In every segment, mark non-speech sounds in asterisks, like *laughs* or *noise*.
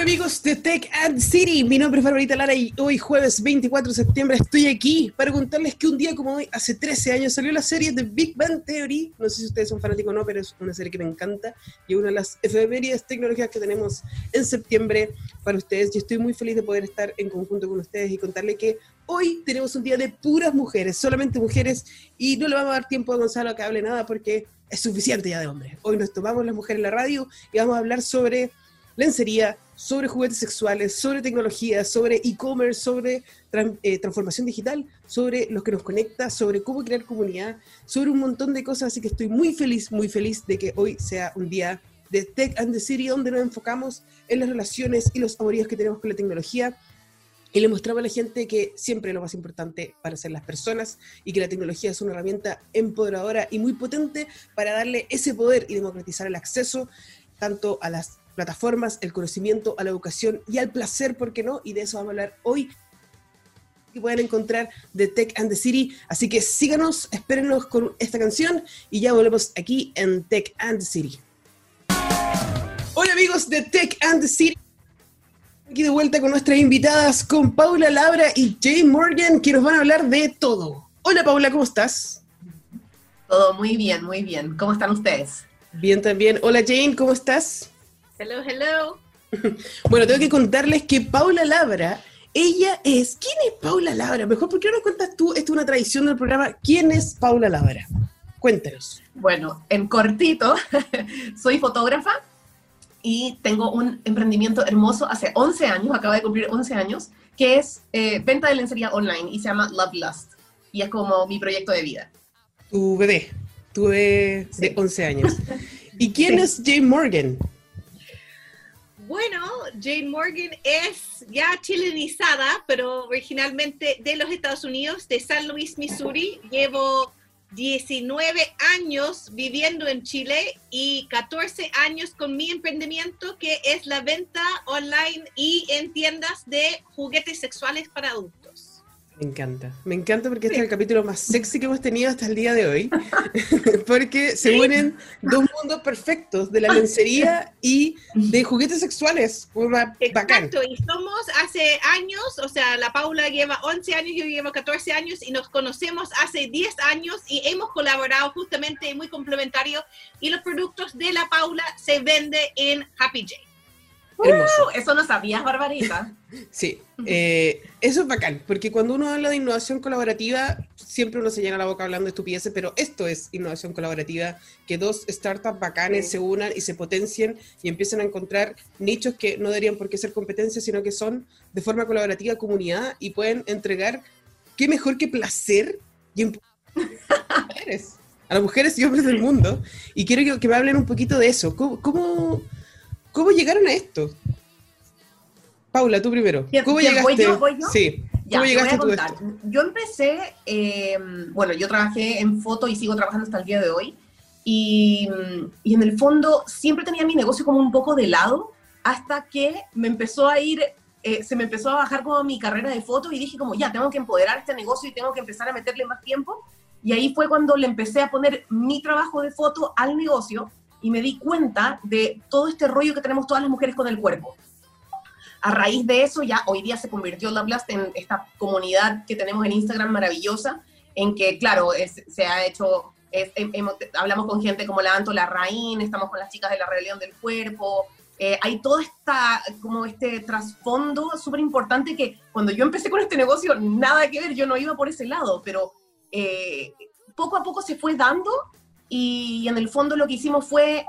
Hola amigos de Tech and City, mi nombre es Barbarita Lara y hoy jueves 24 de septiembre estoy aquí para contarles que un día como hoy, hace 13 años, salió la serie de Big Bang Theory. No sé si ustedes son fanáticos o no, pero es una serie que me encanta y una de las efemérides tecnológicas que tenemos en septiembre para ustedes. Y estoy muy feliz de poder estar en conjunto con ustedes y contarles que hoy tenemos un día de puras mujeres, solamente mujeres, y no le vamos a dar tiempo a Gonzalo a que hable nada porque es suficiente ya de hombres. Hoy nos tomamos las mujeres en la radio y vamos a hablar sobre lencería, sobre juguetes sexuales, sobre tecnología, sobre e-commerce, sobre eh, transformación digital, sobre lo que nos conecta, sobre cómo crear comunidad, sobre un montón de cosas. Así que estoy muy feliz, muy feliz de que hoy sea un día de Tech and the City donde nos enfocamos en las relaciones y los amoríos que tenemos con la tecnología y le mostramos a la gente que siempre lo más importante para ser las personas y que la tecnología es una herramienta empoderadora y muy potente para darle ese poder y democratizar el acceso tanto a las plataformas, el conocimiento, a la educación y al placer, ¿por qué no? Y de eso vamos a hablar hoy que pueden encontrar de Tech and the City. Así que síganos, espérenos con esta canción y ya volvemos aquí en Tech and the City. Hola amigos de Tech and the City. Aquí de vuelta con nuestras invitadas, con Paula Labra y Jay Morgan, que nos van a hablar de todo. Hola Paula, ¿cómo estás? Todo muy bien, muy bien. ¿Cómo están ustedes? Bien también. Hola Jane, ¿cómo estás? Hello, hello. *laughs* bueno, tengo que contarles que Paula Labra, ella es. ¿Quién es Paula Labra? Mejor, ¿por qué no nos cuentas tú? Esta es una tradición del programa. ¿Quién es Paula Labra? Cuéntenos. Bueno, en cortito, *laughs* soy fotógrafa y tengo un emprendimiento hermoso hace 11 años, acaba de cumplir 11 años, que es eh, venta de lencería online y se llama Love Lust. Y es como mi proyecto de vida. Tu bebé, tu bebé de 11 años. *laughs* ¿Y quién es Jane Morgan? Bueno, Jane Morgan es ya chilenizada, pero originalmente de los Estados Unidos, de San Luis, Missouri. Llevo 19 años viviendo en Chile y 14 años con mi emprendimiento que es la venta online y en tiendas de juguetes sexuales para adultos. Me encanta, me encanta porque este es el capítulo más sexy que hemos tenido hasta el día de hoy, *laughs* porque se unen dos mundos perfectos de la *laughs* lencería y de juguetes sexuales. Exacto, y somos hace años, o sea, la Paula lleva 11 años, yo llevo 14 años y nos conocemos hace 10 años y hemos colaborado justamente muy complementario y los productos de la Paula se venden en Happy J. Uh, eso no sabías, Barbarita. *laughs* sí, eh, eso es bacán, porque cuando uno habla de innovación colaborativa, siempre uno se llena la boca hablando de estupideces, pero esto es innovación colaborativa, que dos startups bacanes se unan y se potencien y empiezan a encontrar nichos que no deberían por qué ser competencia, sino que son de forma colaborativa comunidad y pueden entregar, qué mejor que placer y a las mujeres y hombres del mundo. Y quiero que, me hablen un poquito de eso. cómo ¿Cómo llegaron a esto? Paula, tú primero. ¿Cómo llegaste? ¿Voy yo? ¿Voy yo? Sí. ¿Cómo llegaste a, esto? Yo empecé, em, bueno, yo trabajé en foto y sigo trabajando hasta el día de hoy. Y, y, en el fondo siempre tenía mi negocio como un poco de lado hasta que me empezó a ir, eh, se me empezó a bajar como mi carrera de foto y dije como, ya, tengo que empoderar este negocio y tengo que empezar a meterle más tiempo. Y ahí fue cuando le empecé a poner mi trabajo de foto al negocio y me di cuenta de todo este rollo que tenemos todas las mujeres con el cuerpo. A raíz de eso, ya hoy día se convirtió la Blast en esta comunidad que tenemos en Instagram maravillosa, en que, claro, se ha hecho, hablamos con gente como la Anto Larraín, estamos con las chicas de la rebelión del cuerpo, eh, hay todo esta, como este trasfondo súper importante que cuando yo empecé con este negocio, nada que ver, yo no iba por ese lado, pero eh, poco a poco se fue dando y en el fondo lo que hicimos fue,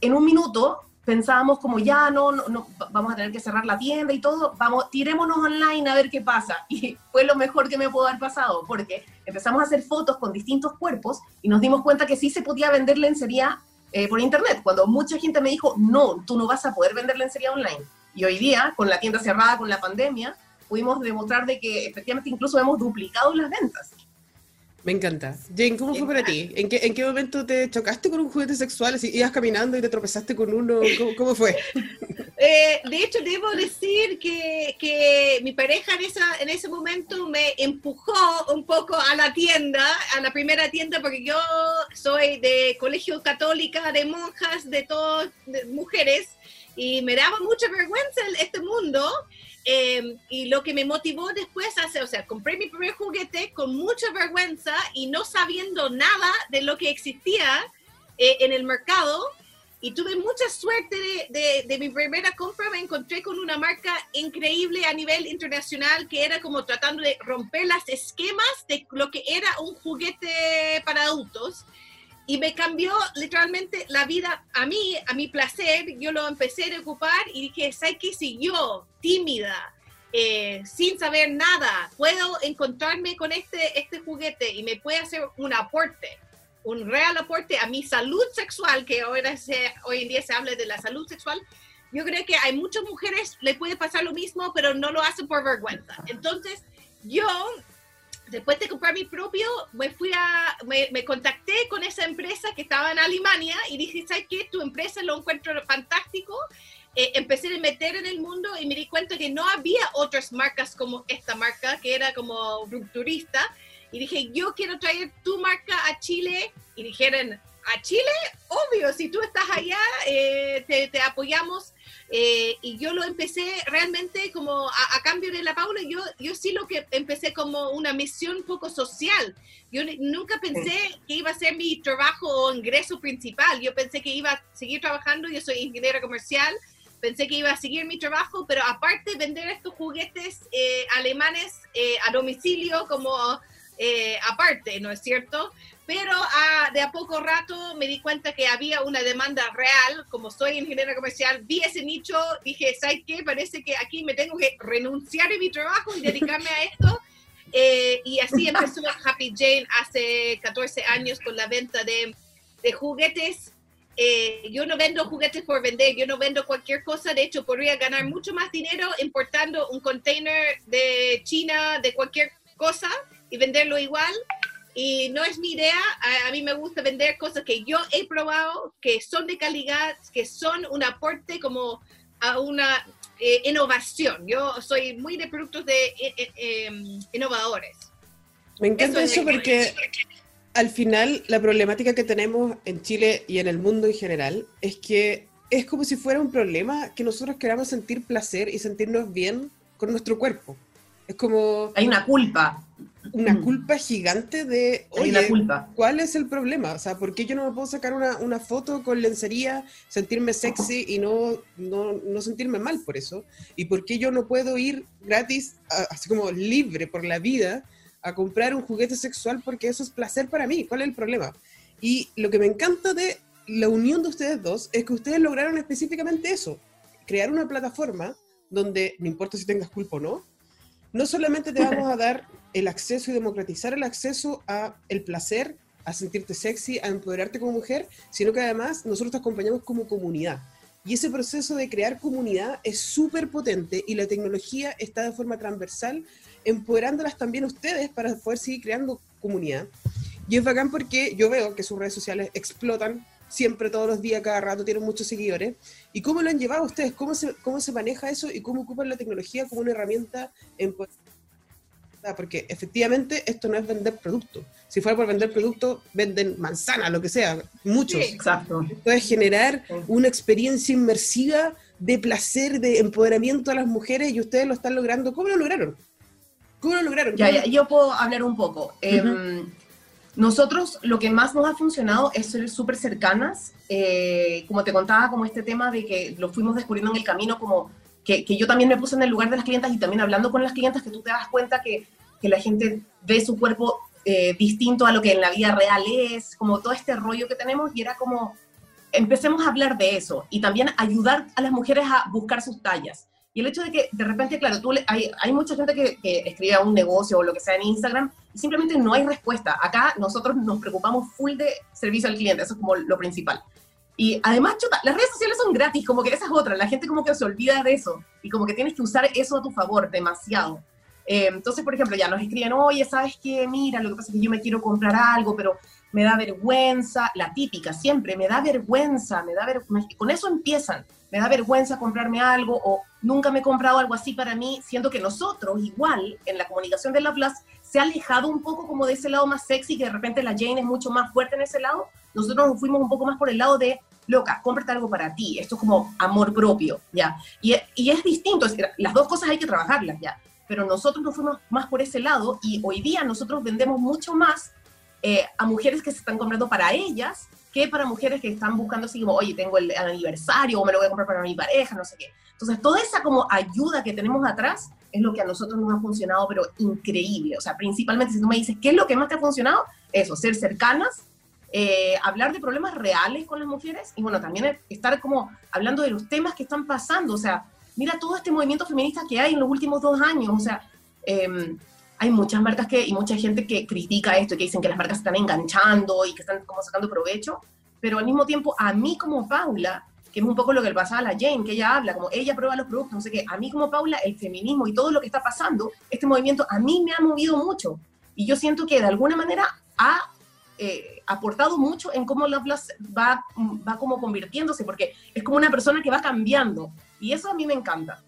en un minuto, pensábamos como ya no, no, vamos a tener que cerrar la tienda y todo, vamos, tirémonos online a ver qué pasa. *laughs* Y fue lo mejor que me pudo haber pasado, porque empezamos a hacer fotos con distintos cuerpos y nos dimos cuenta que sí se podía vender lencería eh, por internet, cuando mucha gente me dijo, no, tú no vas a poder vender lencería online. Y hoy día, con la tienda cerrada, con la pandemia, pudimos demostrar de que efectivamente incluso hemos duplicado las ventas. Me encanta. Jane, ¿cómo fue para ti? ¿En qué, ¿En qué momento te chocaste con un juguete sexual? Así, ibas caminando y te tropezaste con uno. ¿Cómo, fue? *laughs* Eh, de hecho, debo decir que, que mi pareja en, esa, en ese momento me empujó un poco a la tienda, a la primera tienda, porque yo soy de colegio católica, de monjas, de todas mujeres, y me daba mucha vergüenza mundo. Eh, y lo que me motivó después a hacer, o sea, compré mi primer juguete con mucha vergüenza y no sabiendo nada de lo que existía eh, en el mercado. Y tuve mucha suerte de, de, mi primera compra. Me encontré con una marca increíble a nivel internacional que era como tratando de romper las esquemas de lo que era un juguete para adultos y me cambió literalmente la vida a mí, a mi placer. Yo lo empecé a ocupar y dije, ¿sabes qué? Si yo, tímida, eh, sin saber nada, puedo encontrarme con este, este juguete y me puede hacer un aporte, un real aporte a mi salud sexual, que ahora se, hoy en día se habla de la salud sexual, yo creo que hay muchas mujeres le puede pasar lo mismo, pero no lo hacen por vergüenza. Entonces, yo después de comprar mi propio, me fui a, me, contacté con esa empresa que estaba en Alemania y dije, ¿sabes qué? Tu empresa lo encuentro fantástico. Eh, empecé a meter en el mundo y me di cuenta que no había otras marcas como esta marca, que era como rupturista. Y dije, yo quiero traer tu marca a Chile. Y dijeron, ¿a Chile? Obvio, si tú estás allá, eh, te, te apoyamos eh, y yo lo empecé realmente como a, cambio de la Paula, yo, yo sí lo que empecé como una misión un poco social. Yo nunca pensé que iba a ser mi trabajo o ingreso principal. Yo pensé que iba a seguir trabajando, yo soy ingeniera comercial, pensé que iba a seguir mi trabajo, pero aparte vender estos juguetes eh, alemanes eh, a domicilio como aparte, ¿no es cierto? pero ah, de a poco rato me di cuenta que había una demanda real, como soy ingeniera comercial, vi ese nicho, dije, ¿sabes qué? Parece que aquí me tengo que renunciar a mi trabajo y dedicarme a esto. Eh, y así empezó *laughs* Happy Jane hace 14 años con la venta de, de juguetes. Eh, yo no vendo juguetes por vender, yo no vendo cualquier cosa, de hecho podría ganar mucho más dinero importando un container de China, de cualquier cosa y venderlo igual y no es mi idea, a, mí me gusta vender cosas que yo he probado, que son de calidad, que son un aporte como a una eh, innovación. Yo soy muy de productos de eh, eh, em, innovadores. Me encanta eso, porque al final la problemática que tenemos en Chile y en el mundo en general es que es como si fuera un problema que nosotros queramos sentir placer y sentirnos bien con nuestro cuerpo. Es como... Hay una culpa una mm. culpa gigante de, oye, culpa. ¿cuál es el problema? O sea, ¿por qué yo no me puedo sacar una, una foto con lencería, sentirme sexy y no, no, no, sentirme mal por eso? ¿Y por qué yo no puedo ir gratis, así como libre por la vida, a comprar un juguete sexual porque eso es placer para mí? ¿Cuál es el problema? Y lo que me encanta de la unión de ustedes dos es que ustedes lograron específicamente eso, crear una plataforma donde, no importa si tengas culpa o no, no solamente te vamos a dar el acceso y democratizar el acceso a el placer, a sentirte sexy, a empoderarte como mujer, sino que además nosotros te acompañamos como comunidad. Y ese proceso de crear comunidad es súper potente y la tecnología está de forma transversal, empoderándolas también ustedes para poder seguir creando comunidad. Y es bacán porque yo veo que sus redes sociales explotan siempre, todos los días, cada rato, tienen muchos seguidores. ¿Y cómo lo han llevado ustedes? ¿Cómo se, cómo se maneja eso y cómo ocupan la tecnología como una herramienta porque efectivamente esto no es vender producto. Si fuera por vender producto, venden manzana, lo que sea, muchos. exacto. Esto es generar una experiencia inmersiva de placer, de empoderamiento a las mujeres y ustedes lo están logrando. ¿Cómo lo lograron? ¿Cómo lo lograron? Ya, yo puedo hablar un poco. Em, nosotros lo que más nos ha funcionado es ser súper cercanas. Eh, como te contaba, como este tema de que lo fuimos descubriendo en el camino, como que, que, yo también me puse en el lugar de las clientas y también hablando con las clientas, que tú te das cuenta que, que la gente ve su cuerpo eh, distinto a lo que en la vida real es, como todo este rollo que tenemos, y era como, empecemos a hablar de eso y también ayudar a las mujeres a buscar sus tallas. Y el hecho de que de repente, claro, tú hay, hay mucha gente que, que escribe a un negocio o lo que sea en Instagram y simplemente no hay respuesta. Acá nosotros nos preocupamos full de servicio al cliente, eso es como lo principal. Y además, chuta, las redes sociales son gratis, como que esa es otra, la gente como que se olvida de eso y como que tienes que usar eso a tu favor demasiado. Eh, entonces, por ejemplo, ya nos escriben, oye, ¿sabes qué? Mira, lo que pasa es que yo me quiero comprar algo, pero me da vergüenza, la típica, siempre, me da vergüenza, me da vergüenza, con eso empiezan, me da vergüenza comprarme algo o nunca me he comprado algo así para mí, siendo que nosotros, igual, en la comunicación de la Plus, se ha alejado un poco como de ese lado más sexy, que de repente la Jane es mucho más fuerte en ese lado, nosotros nos fuimos un poco más por el lado de loca, cómprate algo para ti, esto es como amor propio, ¿ya? Y, y es distinto, es decir, las dos cosas hay que trabajarlas, ¿ya? Pero nosotros nos fuimos más por ese lado y hoy día nosotros vendemos mucho más eh, a mujeres que se están comprando para ellas que para mujeres que están buscando así como, oye, tengo el aniversario o me lo voy a comprar para mi pareja, no sé qué. Entonces, toda esa como ayuda que tenemos atrás es lo que a nosotros nos ha funcionado, pero increíble. O sea, principalmente si tú me dices, ¿qué es lo que más te ha funcionado? Eso, ser cercanas, eh, hablar de problemas reales con las mujeres y bueno, también estar como hablando de los temas que están pasando. O sea, mira todo este movimiento feminista que hay en los últimos dos años. O sea, em, hay muchas marcas que, y mucha gente que critica esto y que dicen que las marcas están enganchando y que están como sacando provecho, pero al mismo tiempo a mí como Paula, que es un poco lo que le pasaba a la Jane, que ella habla, como ella prueba los productos, no sé qué, a mí como Paula, el feminismo y todo lo que está pasando, este movimiento a mí me ha movido mucho. Y yo siento que de alguna manera ha eh, aportado mucho en cómo Loveless va, va como convirtiéndose, porque es como una persona que va cambiando. Y eso a mí me encanta.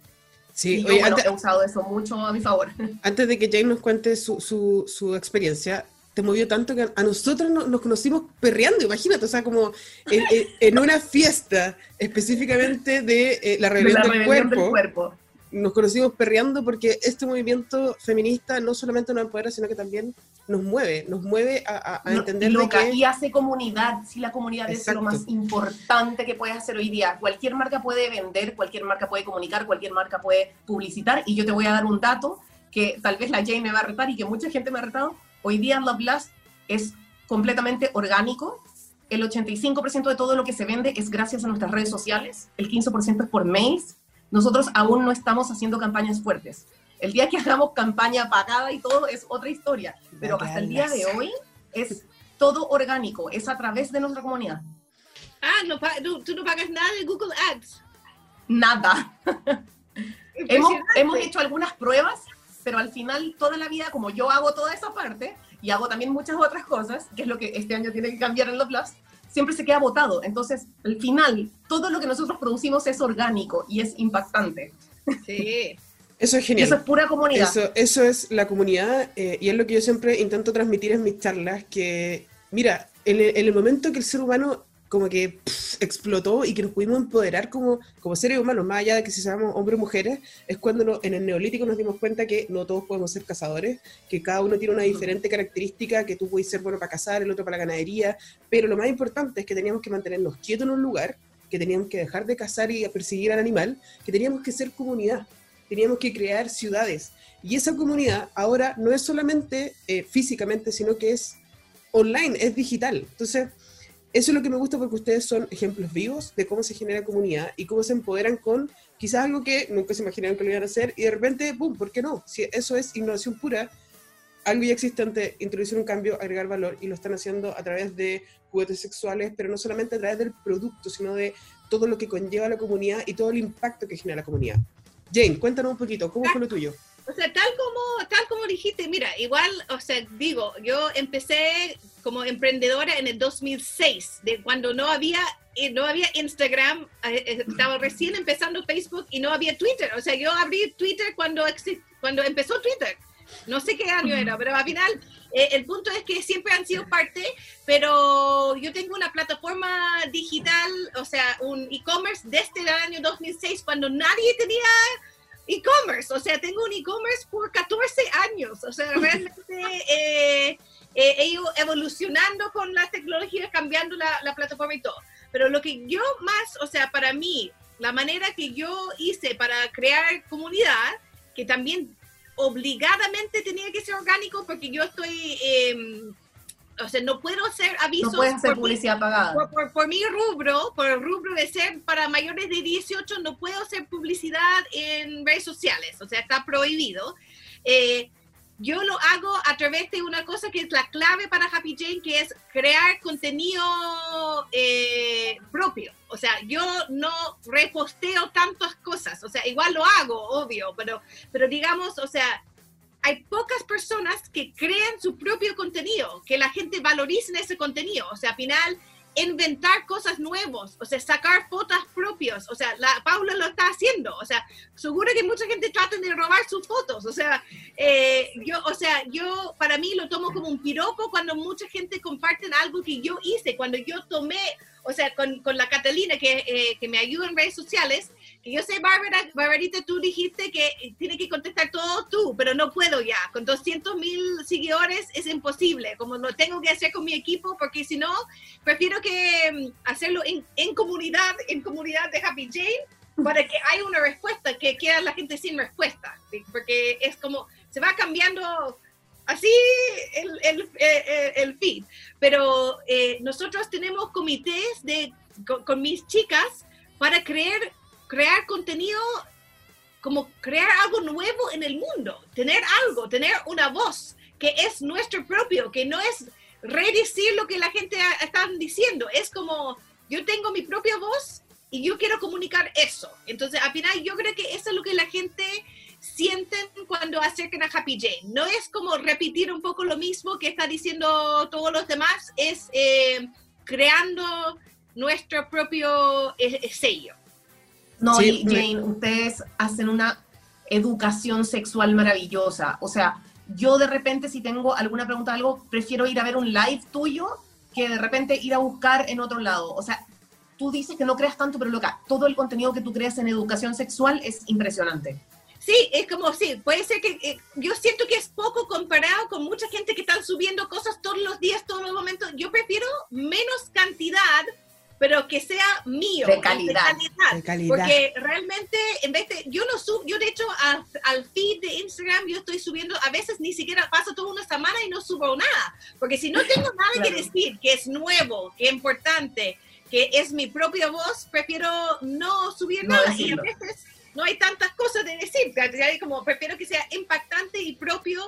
Sí, yo, he usado eso mucho a mi favor. *laughs* Antes de que Jane nos cuente su, su, su experiencia, te movió tanto que a nosotros nos, conocimos perreando, imagínate, o sea, como en, una fiesta específicamente de eh, la rebelión, del, cuerpo, Nos conocimos perreando porque este movimiento feminista no solamente nos empodera, sino que también nos mueve, nos mueve a, entender que... Y hace comunidad, si la comunidad es lo más importante que puedes hacer hoy día. Cualquier marca puede vender, cualquier marca puede comunicar, cualquier marca puede publicitar, y yo te voy a dar un dato que tal vez la Jane me va a retar y que mucha gente me ha retado, Hoy día Love Blast es completamente orgánico. El 85% de todo lo que se vende es gracias a nuestras redes sociales. El 15% es por mails. Nosotros aún no estamos haciendo campañas fuertes. El día que hagamos campaña pagada y todo es otra historia. Pero hasta el día de hoy es todo orgánico. Es a través de nuestra comunidad. Ah, no, tú, no pagas nada de Google Ads. Nada. *laughs* hemos, hemos hecho algunas pruebas pero al final toda la vida, como yo hago toda esa parte y hago también muchas otras cosas, que es lo que este año tiene que cambiar en los Plus, siempre se queda votado. Entonces, al final, todo lo que nosotros producimos es orgánico y es impactante. Sí. *laughs* Eso es genial. Eso es pura comunidad. Eso, eso es la comunidad eh, y es lo que yo siempre intento transmitir en mis charlas, que, mira, en el, en el momento que el ser humano como que explotó y que nos pudimos empoderar como, como seres humanos, más allá de que si seamos hombres o mujeres, es cuando en el neolítico nos dimos cuenta que no todos podemos ser cazadores, que cada uno tiene una diferente característica, que tú puedes ser bueno para cazar, el otro para la ganadería, pero lo más importante es que teníamos que mantenernos quietos en un lugar, que teníamos que dejar de cazar y perseguir al animal, que teníamos que ser comunidad, teníamos que crear ciudades. Y esa comunidad ahora no es solamente eh, físicamente, sino que es online, es digital. Entonces, eso es lo que me gusta porque ustedes son ejemplos vivos de cómo se genera comunidad y cómo se empoderan con quizás algo que nunca se imaginaron que lo iban a hacer y de repente, ¡pum!, ¿por qué no? Si eso es innovación pura, algo ya existente, introducir un cambio, agregar valor y lo están haciendo a través de juguetes sexuales, pero no solamente a través del producto, sino de todo lo que conlleva la comunidad y todo el impacto que genera la comunidad. Jane, cuéntanos un poquito, ¿cómo fue lo tuyo? O sea, tal como, tal como dijiste, mira, igual, o sea, digo, yo empecé como emprendedora en el 2006, de cuando no había, eh, no había Instagram, eh, eh, estaba recién empezando Facebook y no había Twitter. O sea, yo abrí Twitter cuando, cuando empezó Twitter. No sé qué año era, pero al final el punto es que siempre han sido parte, pero yo tengo una plataforma digital, o sea, un e-commerce desde el año 2006, cuando nadie tenía e-commerce, o sea, tengo un e-commerce por 14 años, o sea, *laughs* realmente eh, he ido evolucionando con la tecnología, cambiando la, la, plataforma y todo. Pero lo que yo más, o sea, para mí, la manera que yo hice para crear comunidad, que también obligadamente tenía que ser orgánico porque yo estoy... Eh, o sea, no puedo hacer avisos. No hacer publicidad pagada. Por, por, mi rubro, por el rubro de ser para mayores de 18, no puedo hacer publicidad en redes sociales. O sea, está prohibido. Eh, yo lo hago a través de una cosa que es la clave para Happy Jane, que es crear contenido eh, propio. O sea, yo no reposteo tantas cosas, o sea, igual lo hago, obvio, pero, pero digamos, o sea, hay pocas personas que crean su propio contenido, que la gente valorice ese contenido. O sea, al final, inventar cosas nuevas, o sea, sacar fotos propias, o sea, la Paula lo está haciendo, o sea, seguro que mucha gente trata de robar sus fotos, o sea, eh, yo, o sea, yo para mí lo tomo como un piropo cuando mucha gente comparte algo que yo hice, cuando yo tomé, o sea, con, con la Catalina que, eh, que me ayuda en redes sociales, que yo sé, Bárbara, Barbarita, tú dijiste que tiene que contestar todo tú, pero no puedo ya. Con 200 mil seguidores es imposible, como lo tengo que hacer con mi equipo, porque si no, prefiero que mm, hacerlo en, en comunidad, en comunidad de Happy Jane, para que haya una respuesta, que queda la gente sin respuesta, porque es como, se va cambiando así el, el, eh, eh, el feed. Pero eh, nosotros tenemos comités de, con, con mis chicas para creer crear contenido como crear algo nuevo en el mundo, tener algo, tener una voz que es nuestro propio, que no es redecir lo que la gente está diciendo, es como yo tengo mi propia voz y yo quiero comunicar eso. Entonces, al final yo creo que eso es lo que la gente siente cuando acercan a Happy Jane. No es como repetir un poco lo mismo que está diciendo todos los demás, es eh, creando nuestro propio eh, sello. No, y Jane, ustedes hacen una educación sexual maravillosa. O sea, yo de repente si tengo alguna pregunta algo, prefiero ir a ver un live tuyo que de repente ir a buscar en otro lado. O sea, tú dices que no creas tanto, pero loca, todo el contenido que tú creas en educación sexual es impresionante. Sí, es como, sí, puede ser que eh, yo siento que es poco comparado con mucha gente que están subiendo cosas todos los días, todos los momentos. Yo prefiero menos cantidad, pero que sea mío. De calidad. De calidad. Porque realmente, en vez de, yo no subo, yo de hecho al feed de Instagram yo estoy subiendo, a veces ni siquiera paso toda una semana y no subo nada, porque si no tengo nada que decir, que es nuevo, que es importante, que es mi propia voz, prefiero no subir nada. Y a veces no hay tantas cosas de decir, como prefiero que sea impactante y propio,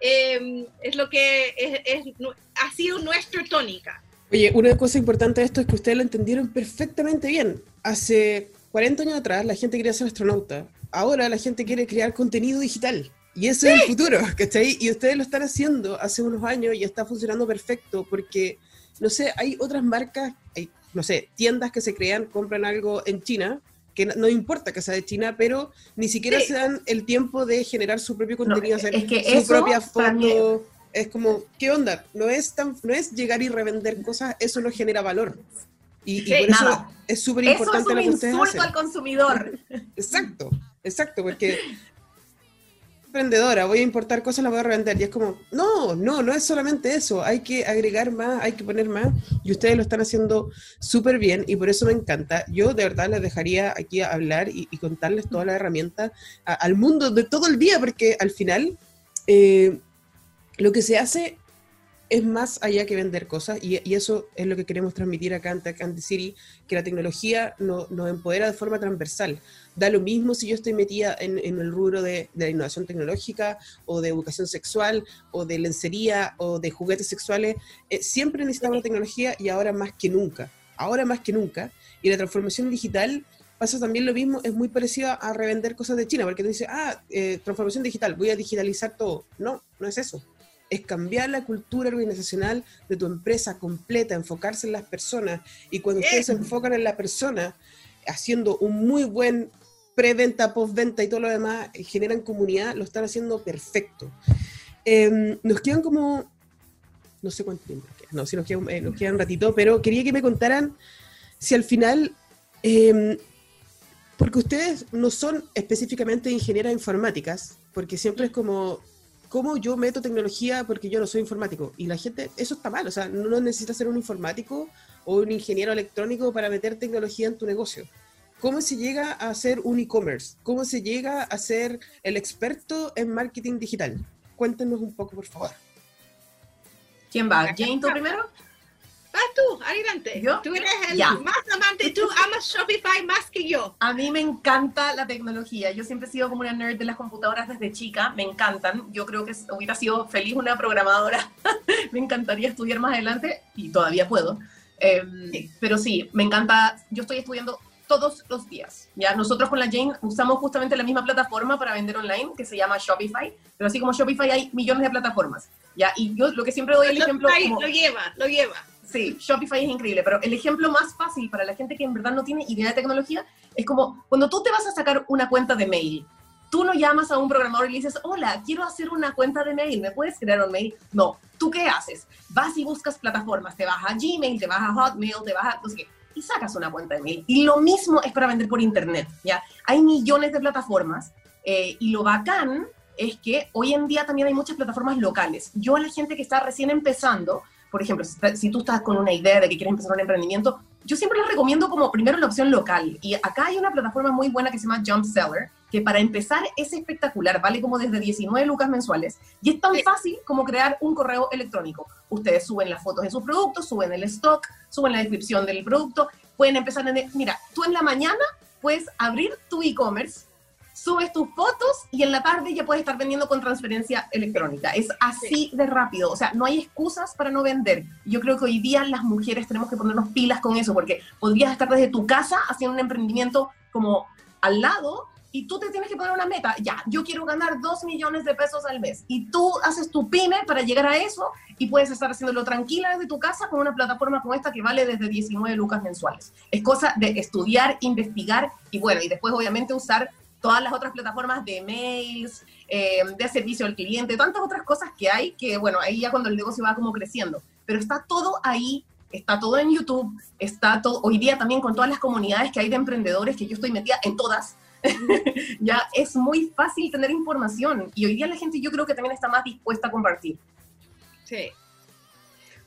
eh, es lo que es, es, ha sido nuestra tónica. Oye, una cosa importante de esto es que ustedes lo entendieron perfectamente bien. Hace 40 años atrás la gente quería ser astronauta. Ahora la gente quiere crear contenido digital. Y ese es el futuro, ¿cachai? Y ustedes lo están haciendo hace unos años y está funcionando perfecto porque, no sé, hay otras marcas, hay, no sé, tiendas que se crean, compran algo en China, que no, importa que sea de China, pero ni siquiera se dan el tiempo de generar su propio contenido, no, es que su eso, propia foto es como, ¿qué onda? No es, tan, no es llegar y revender cosas, eso no genera valor. Y, y por eso es súper importante lo que ustedes hacen. insulto al consumidor. Exacto, exacto, porque emprendedora, voy a importar cosas, las voy a revender. Y es como, no, no, no es solamente eso, hay que agregar más, hay que poner más. Y ustedes lo están haciendo súper bien y por eso me encanta. Yo de verdad les dejaría aquí hablar y, contarles toda la herramienta al mundo de todo el día, porque al final... Eh, lo que se hace es más allá que vender cosas y, eso es lo que queremos transmitir acá en Tech City, que la tecnología no, nos empodera de forma transversal. Da lo mismo si yo estoy metida en, en el rubro de, de, la innovación tecnológica o de educación sexual o de lencería o de juguetes sexuales, eh, siempre necesitamos la tecnología y ahora más que nunca, ahora más que nunca. Y la transformación digital pasa también lo mismo, es muy parecida a revender cosas de China, porque tú dices, ah, eh, transformación digital, voy a digitalizar todo. No, no es eso es cambiar la cultura organizacional de tu empresa completa, enfocarse en las personas. Y cuando ustedes se enfocan en la persona, haciendo un muy buen preventa, postventa y todo lo demás, eh, generan comunidad, lo están haciendo perfecto. Eh, nos quedan como, no sé cuánto tiempo, no, si eh, nos queda un ratito, pero quería que me contaran si al final, eh, porque ustedes no son específicamente ingenieras informáticas, porque siempre es como, cómo yo meto tecnología porque yo no soy informático. Y la gente, eso está mal, o sea, no necesitas ser un informático o un ingeniero electrónico para meter tecnología en tu negocio. ¿Cómo se llega a hacer un e-commerce? ¿Cómo se llega a ser el experto en marketing digital? Cuéntenos un poco, por favor. ¿Quién va? ¿Jane tú primero? Vas tú, adelante. ¿Yo? Tú eres el ya. más amante, tú amas Shopify más que yo. A mí me encanta la tecnología. Yo siempre he sido como una nerd de las computadoras desde chica. Me encantan. Yo creo que hubiera sido feliz una programadora. *laughs* me encantaría estudiar más adelante y todavía puedo. Eh, sí. Pero sí, me encanta. Yo estoy estudiando todos los días. ¿ya? Nosotros con la Jane usamos justamente la misma plataforma para vender online que se llama Shopify, pero así como Shopify hay millones de plataformas. ¿ya? Y yo lo que siempre doy el ejemplo... Como, lo lleva, lo lleva. Sí, Shopify es increíble, pero el ejemplo más fácil para la gente que en verdad no tiene idea de tecnología es como cuando tú te vas a sacar una cuenta de mail, tú no llamas a un programador y le dices, hola, quiero hacer una cuenta de mail, ¿me puedes crear un mail? No, ¿tú qué haces? Vas y buscas plataformas, te vas a Gmail, te vas a Hotmail, te vas a... No sé qué, y sacas una cuenta de mail. Y lo mismo es para vender por Internet, ¿ya? Hay millones de plataformas eh, y lo bacán es que hoy en día también hay muchas plataformas locales. Yo a la gente que está recién empezando, por ejemplo, si, tú estás con una idea de que quieres empezar un emprendimiento, yo siempre les recomiendo como primero la opción local. Y acá hay una plataforma muy buena que se llama Jump Seller, que para empezar es espectacular, vale como desde 19 lucas mensuales. Y es tan fácil como crear un correo electrónico. Ustedes suben las fotos de sus productos, suben el stock, suben la descripción del producto, pueden empezar en... Mira, tú en la mañana puedes abrir tu e-commerce subes tus fotos y en la tarde ya puedes estar vendiendo con transferencia electrónica. Es así de rápido. O sea, no hay excusas para no vender. Yo creo que hoy día las mujeres tenemos que ponernos pilas con eso, porque podrías estar desde tu casa haciendo un emprendimiento como al lado y tú te tienes que poner una meta. Ya, yo quiero ganar 2 millones de pesos al mes. Y tú haces tu pyme para llegar a eso y puedes estar haciéndolo tranquila desde tu casa con una plataforma como esta que vale desde 19 lucas mensuales. Es cosa de estudiar, investigar y bueno, y después obviamente usar todas las otras plataformas de mails, eh, de servicio al cliente, tantas otras cosas que hay que, bueno, ahí ya cuando el negocio va como creciendo. Pero está todo ahí, está todo en YouTube, está todo, hoy día también con todas las comunidades que hay de emprendedores, que yo estoy metida en todas, *laughs* ya es muy fácil tener información y hoy día la gente yo creo que también está más dispuesta a compartir. Sí,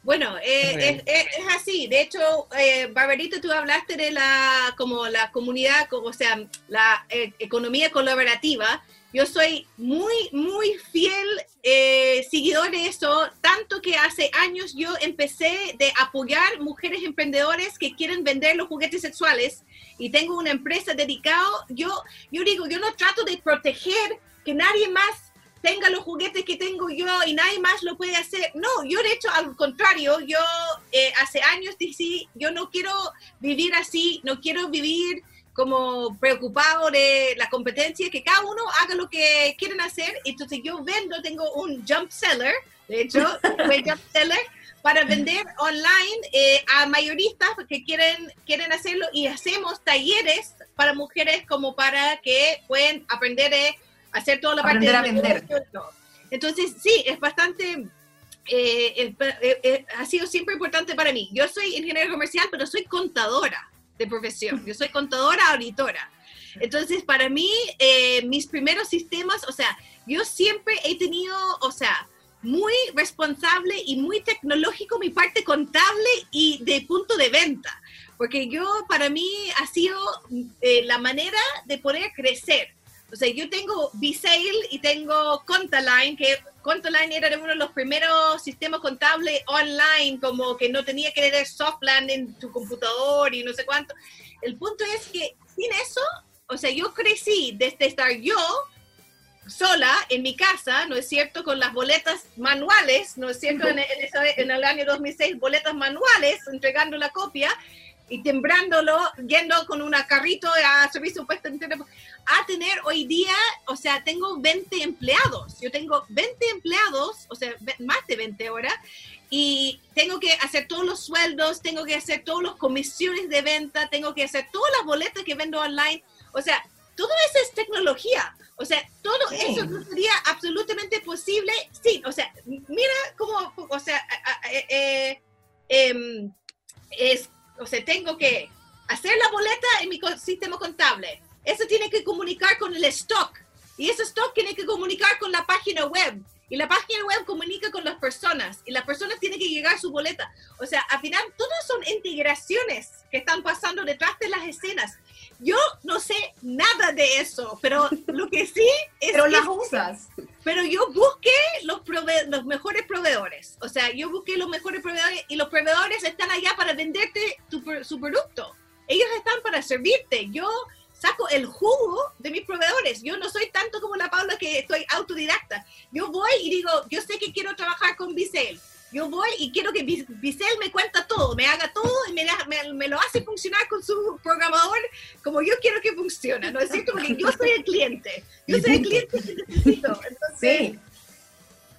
bueno, eh, es, así. De hecho, eh, Barbarito, tú hablaste de la como la comunidad, como, o sea, la eh, economía colaborativa. Yo soy muy, muy fiel eh, seguidor de eso, tanto que hace años yo empecé de apoyar mujeres emprendedoras que quieren vender los juguetes sexuales y tengo una empresa dedicada. Yo, yo digo, yo no trato de proteger que nadie más tenga los juguetes que tengo yo y nadie más lo puede hacer. No, yo de hecho al contrario, yo eh, hace años dije, yo no quiero vivir así, no quiero vivir como preocupado de la competencia, que cada uno haga lo que quieren hacer. Entonces yo vendo, tengo un jump seller, de hecho, *laughs* un jump seller para vender online eh, a mayoristas que quieren, quieren hacerlo y hacemos talleres para mujeres como para que puedan aprender de hacer toda la parte de vender. Entonces, sí, es bastante, eh, eh, eh, ha sido siempre importante para mí. Yo soy ingeniero comercial, pero soy contadora de profesión. Yo soy contadora, auditora. Entonces, para mí, mis primeros sistemas, o sea, yo siempre he tenido, o sea, muy responsable y muy tecnológico mi parte contable y de punto de venta. Porque yo, para mí, ha sido la manera de poder crecer o sea, yo tengo B-Sale y tengo Contaline, que Contaline era uno de los primeros sistemas contables online, como que no tenía que tener softland en tu computador y no sé cuánto. El punto es que sin eso, o sea, yo crecí desde estar yo sola en mi casa, ¿no es cierto? Con las boletas manuales, ¿no es cierto? En, en el año 2006, boletas manuales, entregando la copia y tembrándolo, yendo con una carrito a servicio puesto a tener hoy día, o sea, tengo 20 empleados. Yo tengo 20 empleados, o sea, más de 20 horas, y tengo que hacer todos los sueldos, tengo que hacer todas las comisiones de venta, tengo que hacer todas las boletas que vendo online. O sea, todo eso es tecnología. O sea, todo eso no sería absolutamente posible. Sí, o sea, mira cómo, o sea, eh, eh, es o sea, tengo que hacer la boleta en mi sistema contable. Eso tiene que comunicar con el stock. Y ese stock tiene que comunicar con la página web. Y la página web comunica con las personas. Y las personas tienen que llegar a su boleta. O sea, al final, todas son integraciones que están pasando detrás de las escenas. Yo no sé nada de eso, pero *laughs* lo que sí es... pero las usas. Pero yo busqué los, los mejores proveedores. O sea, yo busqué los mejores proveedores y los proveedores están allá para venderte tu, su producto. Ellos están para servirte. Yo saco el jugo de mis proveedores. Yo no soy tanto como la Paula que estoy autodidacta. Yo voy y digo, yo sé que quiero trabajar con Vicel yo voy y quiero que Vicel me cuenta todo, me haga todo y me, me, lo hace funcionar con su programador como yo quiero que funcione, ¿no es cierto? Porque yo soy el cliente, yo soy el cliente que necesito. Entonces, sí.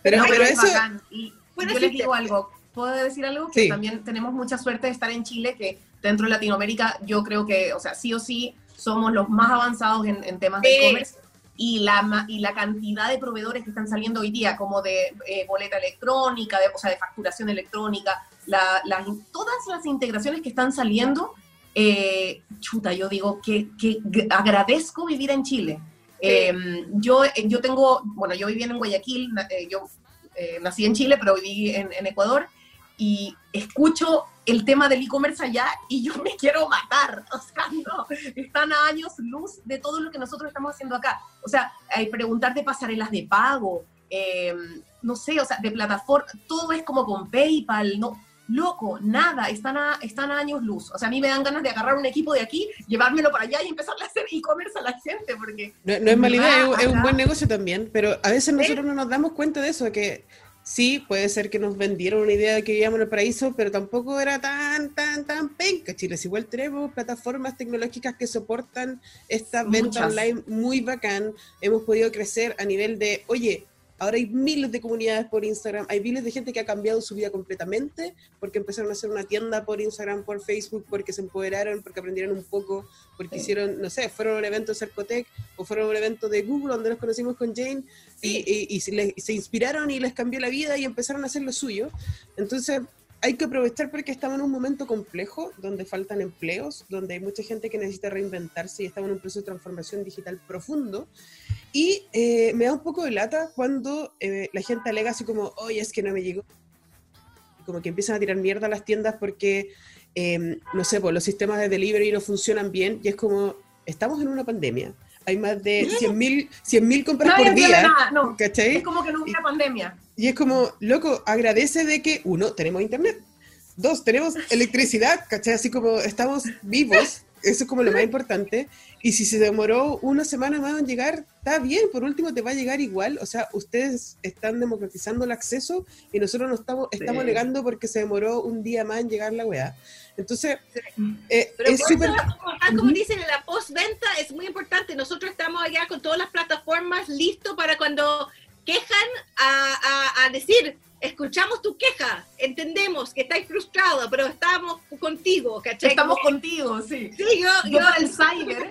Pero, pero eso... Y bueno, yo les digo algo, ¿puedo decir algo? Que Sí. también tenemos mucha suerte de estar en Chile, que dentro de Latinoamérica yo creo que, o sea, sí o sí somos los más avanzados en, en temas de Sí. e-commerce. Y la, y la cantidad de proveedores que están saliendo hoy día, como de eh, boleta electrónica, de, o sea, de facturación electrónica, la- in- todas las integraciones que están saliendo, eh, chuta, yo digo que, que agradezco vivir en Chile. Eh, yo, yo tengo, bueno, yo viví en Guayaquil, eh, yo eh, nací en Chile, pero viví en, en Ecuador, y escucho el tema del e-commerce allá y yo me quiero matar. O sea, no, están a años luz de todo lo que nosotros estamos haciendo acá. O sea, hay preguntar de pasarelas de pago, eh, no sé, o sea, de plataforma, todo es como con PayPal, no, loco, nada, están a, están a años luz. O sea, a mí me dan ganas de agarrar un equipo de aquí, llevármelo para allá y empezarle a hacer e-commerce a la gente, porque No, no es mala idea, es, es un buen negocio también, pero a veces nosotros no nos damos cuenta de eso, que sí, puede ser que nos vendieron una idea de que vivíamos en el paraíso, pero tampoco era tan, tan, tan penca, Chile. Si igual tenemos plataformas tecnológicas que soportan esta venta Muchas. online muy bacán, hemos podido crecer a nivel de, oye, ahora hay miles de comunidades por Instagram, hay miles de gente que ha cambiado su vida completamente porque empezaron a hacer una tienda por Instagram, por Facebook, porque se empoderaron, porque aprendieron un poco, porque Sí. hicieron, no sé, fueron a un evento de Cercotec o fueron a un evento de Google donde nos conocimos con Jane y, y- y se, les- se inspiraron y les cambió la vida y empezaron a hacer lo suyo. Entonces, hay que aprovechar porque estamos en un momento complejo donde faltan empleos, donde hay mucha gente que necesita reinventarse y estamos en un proceso de transformación digital profundo. Y eh, me da un poco de lata cuando eh, la gente alega así como, oye, es que no me llegó. Como que empiezan a tirar mierda a las tiendas porque, eh, no sé, pues los sistemas de delivery no funcionan bien y es como, estamos en una pandemia. Hay más de 100.000 100.000 compras por día. nada, no. Es como que no hubiera pandemia. Y es como, loco, agradece de que, uno, tenemos internet. Dos, tenemos electricidad, ¿cachai? Así como estamos vivos, eso es como lo más importante. Y si se demoró una semana más en llegar, está bien, por último te va a llegar igual. O sea, ustedes están democratizando el acceso y nosotros no estamos, estamos Sí. alegando porque se demoró un día más en llegar la weá. Entonces, eh, Pero es súper... como, dicen en la postventa, es muy importante. Nosotros estamos allá con todas las plataformas listos para cuando quejan a, a- a decir, escuchamos tu queja, entendemos que estáis frustrado, pero estamos contigo, ¿cachai? Estamos contigo, sí. Sí, yo, Yo el cyber,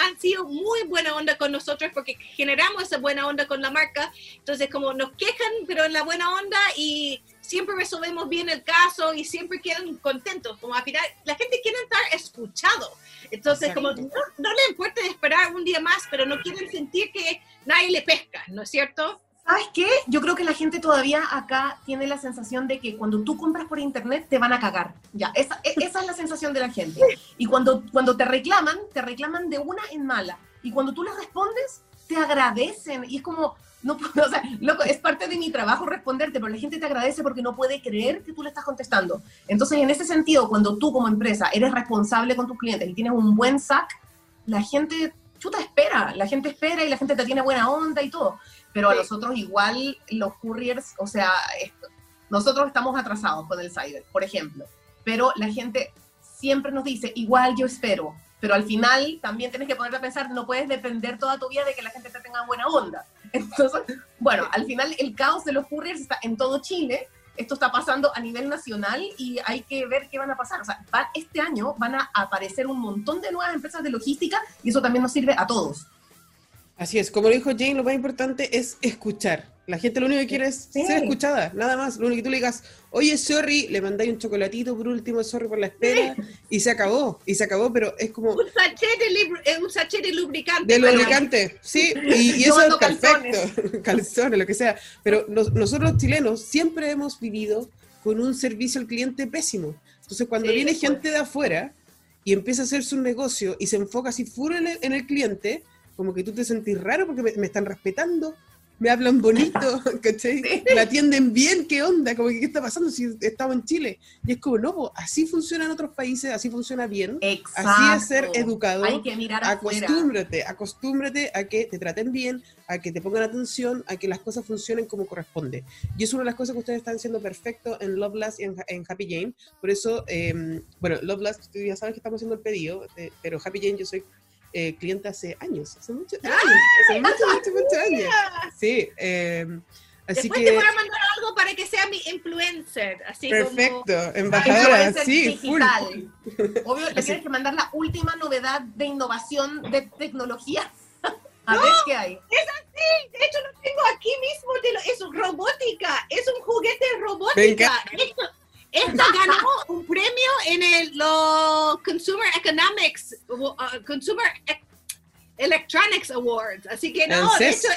han sido muy buena onda con nosotros porque generamos esa buena onda con la marca. Entonces, como nos quejan, pero en la buena onda y siempre resolvemos bien el caso y siempre quedan contentos. Como al final, la gente quiere estar escuchado. Entonces, como no, no le importa esperar un día más, pero no quieren sentir que nadie le pesca, ¿no es cierto? ¿Sabes qué? Yo creo que la gente todavía acá tiene la sensación de que cuando tú compras por internet te van a cagar. Ya, esa, e- esa es la sensación de la gente. Y cuando, cuando te reclaman, te reclaman de una en mala. Y cuando tú les respondes, te agradecen. Y es como, no puedo, *laughs* o sea, loco, es parte de mi trabajo responderte, pero la gente te agradece porque no puede creer que tú le estás contestando. Entonces, en ese sentido, cuando tú como empresa eres responsable con tus clientes y tienes un buen SAC, la gente, chuta, espera. La gente espera y la gente te tiene buena onda y todo pero a Sí. nosotros igual los couriers, o sea, esto- nosotros estamos atrasados con el cyber, por ejemplo, pero la gente siempre nos dice, igual yo espero, pero al final también tienes que ponerte a pensar, no puedes depender toda tu vida de que la gente te tenga buena onda. *laughs* Entonces, bueno, al final el caos de los couriers está en todo Chile, esto está pasando a nivel nacional y hay que ver qué van a pasar. O sea, va- este año van a aparecer un montón de nuevas empresas de logística y eso también nos sirve a todos. Así es, como lo dijo Jane, lo más importante es escuchar. La gente lo único que quiere es Sí. ser escuchada, nada más. Lo único que tú le digas, oye, sorry, le mandáis un chocolatito por último, sorry por la espera, y se acabó, y se acabó, pero es como Un sachet de, libr- eh, un de lubricante. de para- lubricante, sí, y, y *laughs* eso es perfecto, *laughs* calzones, lo que sea. Pero nos- nosotros chilenos siempre hemos vivido con un servicio al cliente pésimo. Entonces, cuando Sí, viene pues. gente de afuera y empieza a hacer su negocio y se enfoca así full en el, en el cliente, como que tú te sentís raro porque me, me están respetando, me hablan bonito, *laughs* ¿cachai? Me atienden bien, ¿qué onda? Como que, ¿qué está pasando si estamos en Chile? Y es como, no, po, así funciona en otros países, así funciona bien. Exacto. Así es ser educado. Hay que mirar afuera. Acostúmbrate, acostúmbrate a que te traten bien, a que te pongan atención, a que las cosas funcionen como corresponde. Y es una de las cosas que ustedes están haciendo perfecto en Love Last y en, en Happy Jane. Por eso, eh, bueno, Love Last, tú ya sabes que estamos haciendo el pedido, eh, pero Happy Jane yo soy eh, cliente hace años, hace muchos años, hace muchos, muchos, muchos años. Sí, eh, Así Después que, te voy a mandar algo para que sea mi influencer. Así perfecto, como. embajadora, Influencer sí, full. digital. Obvio, le Así- tienes que mandar la última novedad de innovación de tecnología. *laughs* A ver qué hay. De hecho, lo tengo aquí mismo. te lo- es robótica. Es un juguete robótica. encanta. Esto, esta ganó un premio en el los Consumer Economics, uh, Consumer E- Electronics Awards. Así que no, este-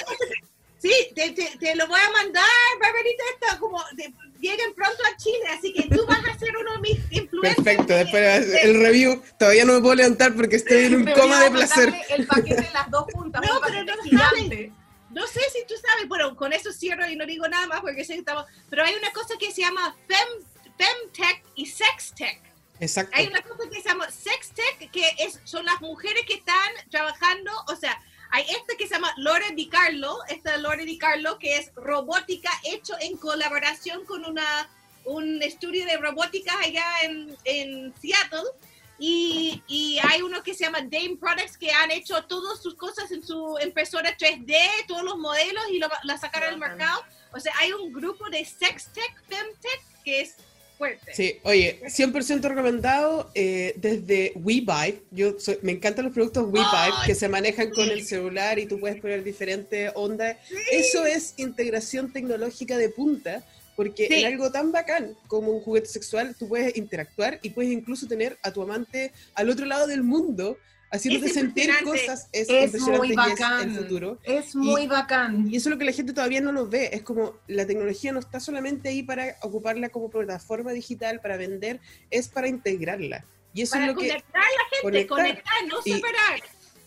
sí, te, te- te lo voy a mandar, Barbarita, esto como de- lleguen pronto a Chile. Así que tú vas a ser uno de mis influencers. Perfecto, después el review. Todavía no me puedo levantar porque estoy en un coma de placer. El paquete de las dos juntas. No, pero no gigante. No sé si tú sabes, bueno, con eso cierro y no digo nada más porque sé que estamos, pero hay una cosa que se llama fem, femtech y sextech. Exacto. Hay una cosa que se llama sextech, que es, son las mujeres que están trabajando, o sea, hay esta que se llama Lore Di Carlo, esta Lore Di Carlo, que es robótica hecho en colaboración con una, un estudio de robótica allá en, en Seattle. Y, y hay uno que se llama Dame Products que han hecho todas sus cosas en su impresora 3D, todos los modelos y lo, la sacaron al mercado. O sea, hay un grupo de Sextech, Femtech que es fuerte. Sí, oye, 100% recomendado eh, desde WeVibe. Yo soy- me encantan los productos WeVibe Ay, que se manejan con el celular y tú puedes poner diferentes ondas. Eso es integración tecnológica de punta, porque Sí. en algo tan bacán como un juguete sexual tú puedes interactuar y puedes incluso tener a tu amante al otro lado del mundo haciéndote Es sentir cosas. Es, Es impresionante muy y bacán. es el futuro. Es muy bacán. Y eso es lo que la gente todavía no lo ve. Es como la tecnología no está solamente ahí para ocuparla como plataforma digital, para vender, es para integrarla. Y eso Para es lo que... conectar a la gente, conectar. conectar, no Y- separar.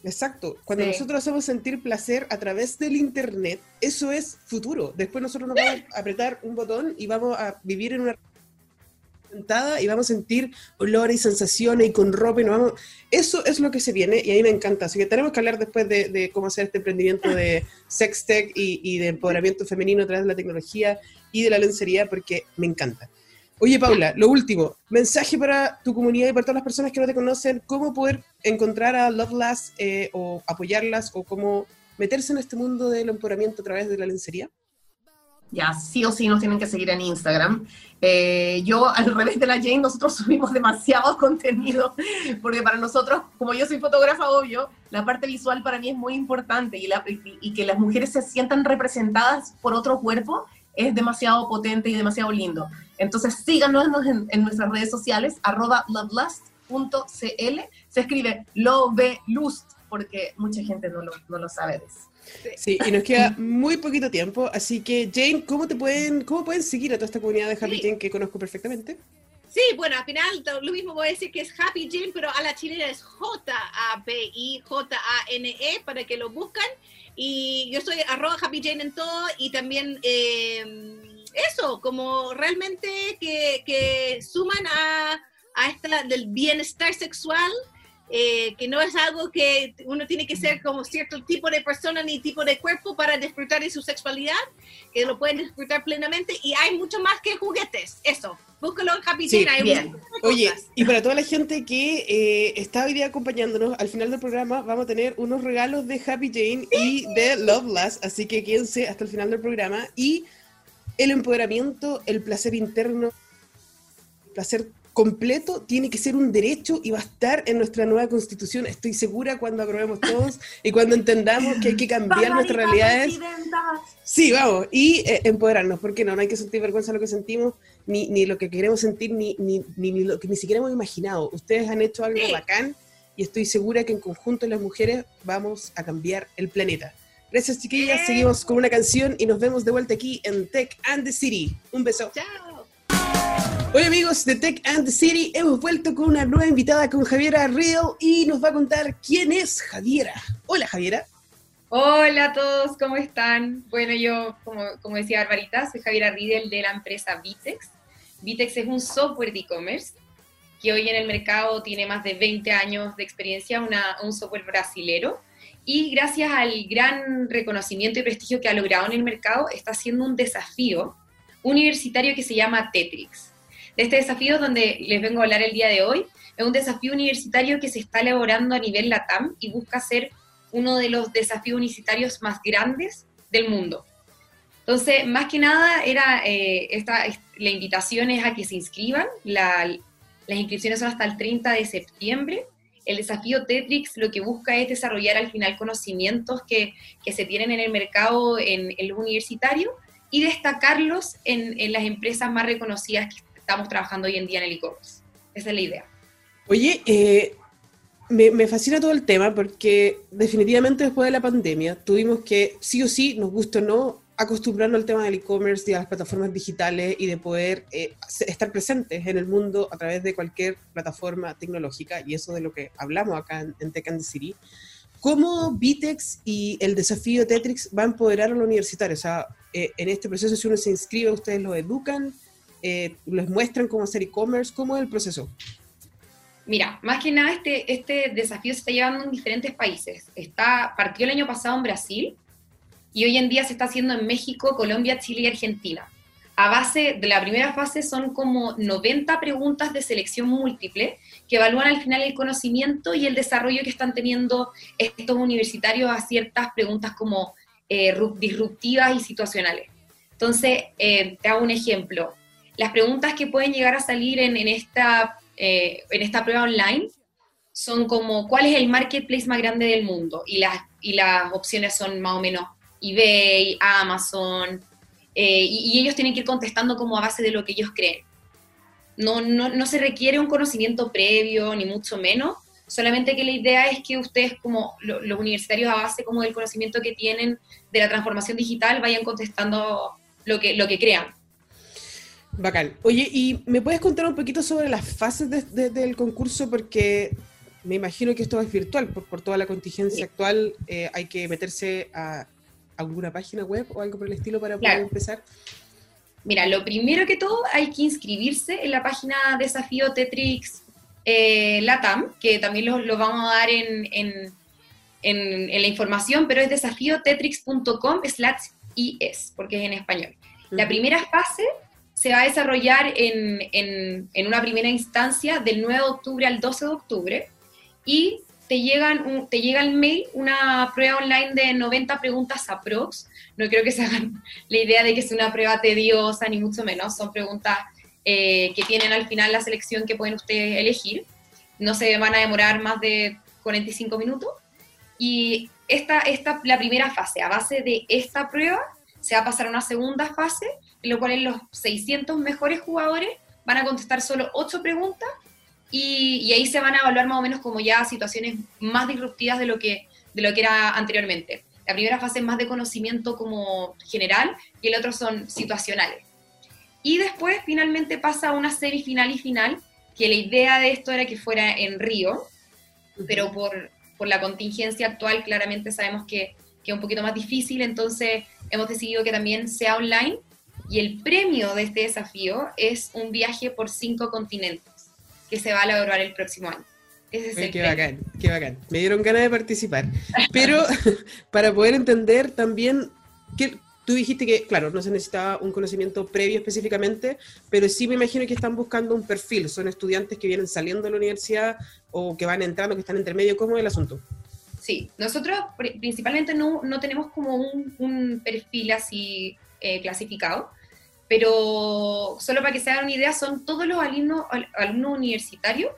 Exacto. Cuando Sí. nosotros hacemos sentir placer a través del Internet, eso es futuro. Después nosotros nos vamos a apretar un botón y vamos a vivir en una y vamos a sentir olores y sensaciones y con ropa y nos vamos... Eso es lo que se viene y a mí me encanta. Así que tenemos que hablar después de, de cómo hacer este emprendimiento de sextech y, y de empoderamiento femenino a través de la tecnología y de la lencería porque me encanta. Oye, Paula, lo último, mensaje para tu comunidad y para todas las personas que no te conocen, cómo poder encontrar a Loveless eh, o apoyarlas o cómo meterse en este mundo del empoderamiento a través de la lencería. Ya, sí o sí nos tienen que seguir en Instagram. Eh, yo, al *laughs* revés de la Jane, nosotros *laughs* subimos demasiado contenido, porque para nosotros, como yo soy fotógrafa, obvio, la parte visual para mí es muy importante y, la- y- que las mujeres se sientan representadas por otro cuerpo es demasiado potente y demasiado lindo. Entonces síganos en, en nuestras redes sociales, arroba lovelust.cl, se escribe lovelust, porque mucha gente no lo, no lo sabe de eso. Sí, y nos queda muy poquito tiempo, así que Jane, ¿cómo te pueden, cómo pueden seguir a toda esta comunidad de Happy Sí. Jane que conozco perfectamente? Sí, bueno, al final lo mismo voy a decir que es Happy Jane, pero a la chilena es J-A-P-I-J-A-N-E para que lo buscan. Y yo soy arroba Happy Jane en todo y también eh, eso, como realmente que, que suman a, a esta del bienestar sexual, eh, que no es algo que uno tiene que ser como cierto tipo de persona ni tipo de cuerpo para disfrutar de su sexualidad, que lo pueden disfrutar plenamente y hay mucho más que juguetes, eso. Búscalo en Happy Sí, bien. Oye, y para toda la gente que eh, está hoy día acompañándonos, al final del programa vamos a tener unos regalos de Happy Jane y de Loveless, así que quédense hasta el final del programa. Y el empoderamiento, el placer interno, el placer completo tiene que ser un derecho y va a estar en nuestra nueva constitución. Estoy segura cuando aprobemos todos y cuando entendamos que hay que cambiar nuestras realidades. Sí, vamos, y eh, empoderarnos, porque no, no hay que sentir vergüenza de lo que sentimos, ni, ni lo que queremos sentir, ni, ni, ni, ni lo que ni siquiera hemos imaginado. Ustedes han hecho algo Sí. bacán y estoy segura que en conjunto las mujeres vamos a cambiar el planeta. Gracias chiquillas, seguimos con una canción y nos vemos de vuelta aquí en Tech and the City. Un beso. Chao. Hola amigos de Tech and the City, hemos vuelto con una nueva invitada con Javiera Real y nos va a contar quién es Javiera. Hola Javiera. Hola a todos, ¿cómo están? Bueno, yo, como, como decía Barbarita, soy Javiera Riedel de la empresa Vitex. Vitex es un software de e-commerce que hoy en el mercado tiene más de 20 años de experiencia, una- un software brasilero. Y gracias al gran reconocimiento y prestigio que ha logrado en el mercado, está haciendo un desafío universitario que se llama Tetrix. De este desafío donde les vengo a hablar el día de hoy, es un desafío universitario que se está elaborando a nivel LATAM y busca ser uno de los desafíos universitarios más grandes del mundo. Entonces, más que nada, era eh, esta, la invitación es a que se inscriban. las inscripciones son hasta el 30 de septiembre. El desafío Tetrix lo que busca es desarrollar al final conocimientos que, que se tienen en el mercado en el universitario y destacarlos en, las empresas más reconocidas que estamos trabajando hoy en día en el e-commerce. Esa es la idea. Oye, eh, me, me, fascina todo el tema porque definitivamente después de la pandemia tuvimos que, sí o sí, nos guste o no, acostumbrarnos al tema del e-commerce y a las plataformas digitales y de poder eh, estar presentes en el mundo a través de cualquier plataforma tecnológica, y eso de lo que hablamos acá en, en Tech and the City. ¿Cómo Vitex y el desafío Tetrix va a empoderar a los universitarios? O sea, eh, en este proceso, si uno se inscribe, ustedes lo educan, eh, les muestran cómo hacer e-commerce, ¿cómo es el proceso? Mira, más que nada este, este desafío se está llevando en diferentes países. Está, partió el año pasado en Brasil, y hoy en día se está haciendo en México, Colombia, Chile y Argentina. A base de la primera fase son como 90 preguntas de selección múltiple que evalúan al final el conocimiento y el desarrollo que están teniendo estos universitarios a ciertas preguntas como eh, disruptivas y situacionales. Entonces, eh, te hago un ejemplo. Las preguntas que pueden llegar a salir en, esta, eh, en esta prueba online son como, ¿cuál es el marketplace más grande del mundo? Y las, y las opciones son más o menos eBay, Amazon, eh, y, ellos tienen que ir contestando como a base de lo que ellos creen. No, no, no, se requiere un conocimiento previo, ni mucho menos, solamente que la idea es que ustedes como los universitarios a base como del conocimiento que tienen de la transformación digital vayan contestando lo que, lo que crean. Bacán. Oye, ¿y me puedes contar un poquito sobre las fases del concurso? Porque me imagino que esto es virtual, por, por toda la contingencia actual, eh, hay que meterse a alguna página web o algo por el estilo para poder empezar? Mira, lo primero que todo hay que inscribirse en la página Desafío Tetrix eh, Latam, que también lo, vamos a dar en, en, en, la información, pero es desafiotetrix.com slash is, porque es en español. La primera fase se va a desarrollar en, en, una primera instancia del 9 de octubre al 12 de octubre y te, llegan te llega el mail una prueba online de 90 preguntas a pros. No creo que se hagan *laughs* la idea de que es una prueba tediosa, ni mucho menos. Son preguntas eh, que tienen al final la selección que pueden ustedes elegir. No se van a demorar más de 45 minutos. Y esta, esta, la primera fase, a base de esta prueba, se va a pasar a una segunda fase, en la cual los 600 mejores jugadores van a contestar solo 8 preguntas y, ahí se van a evaluar más o menos como ya situaciones más disruptivas de lo que, de lo que era anteriormente. La primera fase es más de conocimiento como general y el otro son situacionales. Y después finalmente pasa a una semifinal y final, que la idea de esto era que fuera en Río, pero por, por la contingencia actual claramente sabemos que, que es un poquito más difícil, entonces hemos decidido que también sea online y el premio de este desafío es un viaje por cinco continentes que se va a lograr el próximo año. Ese qué bacán, qué bacán. Me dieron ganas de participar. Pero *laughs* para poder entender también que tú dijiste que, claro, no se necesitaba un conocimiento previo específicamente, pero sí me imagino que están buscando un perfil. Son estudiantes que vienen saliendo de la universidad o que van entrando, que están entre medio. ¿Cómo es el asunto? Sí, nosotros principalmente no, no tenemos como un, un perfil así eh, clasificado pero solo para que se hagan una idea, son todos los alumnos, alumnos universitarios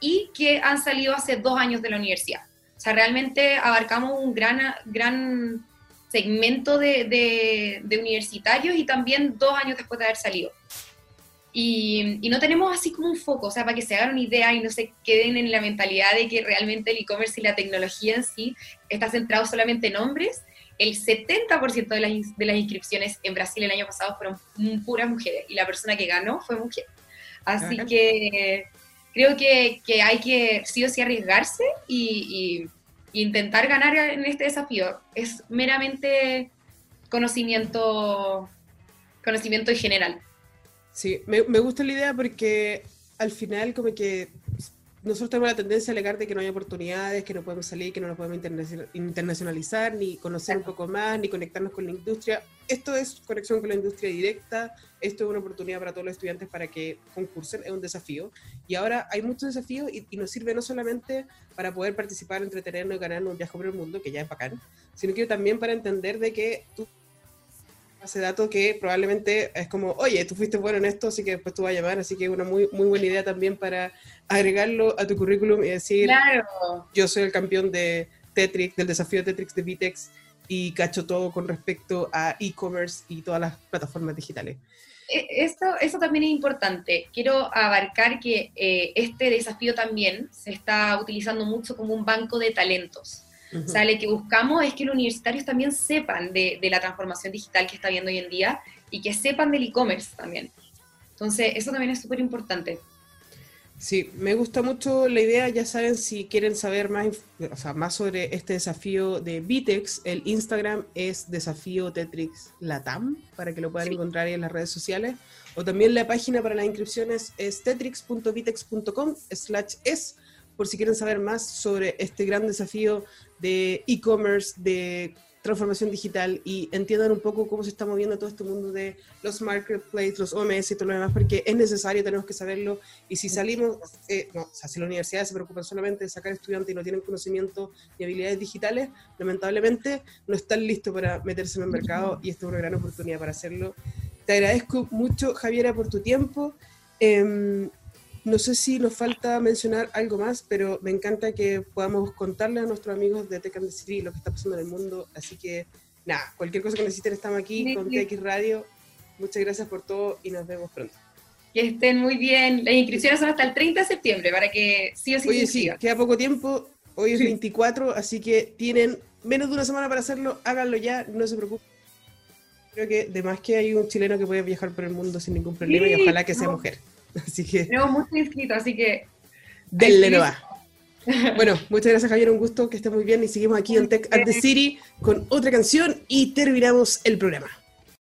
y que han salido hace dos años de la universidad. O sea, realmente abarcamos un gran, gran segmento de, de, universitarios y también dos años después de haber salido. Y, y, no tenemos así como un foco, o sea, para que se hagan una idea y no se queden en la mentalidad de que realmente el e-commerce y la tecnología en sí está centrado solamente en hombres, el 70% de las, de las inscripciones en Brasil el año pasado fueron puras mujeres y la persona que ganó fue mujer. Así que creo que, que, hay que sí o sí arriesgarse y, intentar ganar en este desafío. Es meramente conocimiento, conocimiento en general. Sí, me, me gusta la idea porque al final como que nosotros tenemos la tendencia a alegar de que no hay oportunidades, que no podemos salir, que no nos podemos internacionalizar, ni conocer un poco más, ni conectarnos con la industria. Esto es conexión con la industria directa, esto es una oportunidad para todos los estudiantes para que concursen, es un desafío. Y ahora hay muchos desafíos y, nos sirve no solamente para poder participar, entretenernos y ganar un viaje por el mundo, que ya es bacán, sino que también para entender de que tú ese dato que probablemente es como, oye, tú fuiste bueno en esto, así que después tú vas a llamar, así que una muy, muy buena idea también para agregarlo a tu currículum y decir, Claro. yo soy el campeón de Tetrix, del desafío Tetrix de Vitex y cacho todo con respecto a e-commerce y todas las plataformas digitales. E- Esto, eso también es importante. Quiero abarcar que eh, este desafío también se está utilizando mucho como un banco de talentos. Ujú. O sea, lo que buscamos es que los universitarios también sepan de, de la transformación digital que está viendo hoy en día y que sepan del e-commerce también. Entonces, eso también es súper importante. Sí, me gusta mucho la idea, ya saben, si quieren saber más, o sea, más sobre este desafío de Vitex, el Instagram es desafío Tetrix Latam, para que lo puedan Sí. encontrar ahí en las redes sociales, o también la página para las inscripciones es tetrix.vitex.com slash es, por si quieren saber más sobre este gran desafío de e-commerce, de transformación digital y entiendan un poco cómo se está moviendo todo este mundo de los marketplaces, los OMS y todo lo demás, porque es necesario, tenemos que saberlo. Y si salimos, eh, no, o sea, si las universidades se preocupan solamente de sacar estudiantes y no tienen conocimiento ni habilidades digitales, lamentablemente no están listos para meterse en el mercado y esta es una gran oportunidad para hacerlo. Te agradezco mucho, Javiera, por tu tiempo. Em, no sé si nos falta mencionar algo más, pero me encanta que podamos contarle a nuestros amigos de Tech and the City lo que está pasando en el mundo. Así que, nada, cualquier cosa que necesiten, estamos aquí Sí, con sí. TX Radio. Muchas gracias por todo y nos vemos pronto. Que estén muy bien. Las inscripciones son hasta el 30 de septiembre para que sí o sí Oye, sí, queda poco tiempo. Hoy es Sí. 24, así que tienen menos de una semana para hacerlo. Háganlo ya, no se preocupen. Creo que de más que hay un chileno que puede viajar por el mundo sin ningún problema y ojalá que sea mujer. Así que Tenemos muchos inscritos, así que denle nomás. *laughs* Bueno, muchas gracias Javier, un gusto, que esté muy bien y seguimos aquí en Tech at the City con otra canción y terminamos el programa.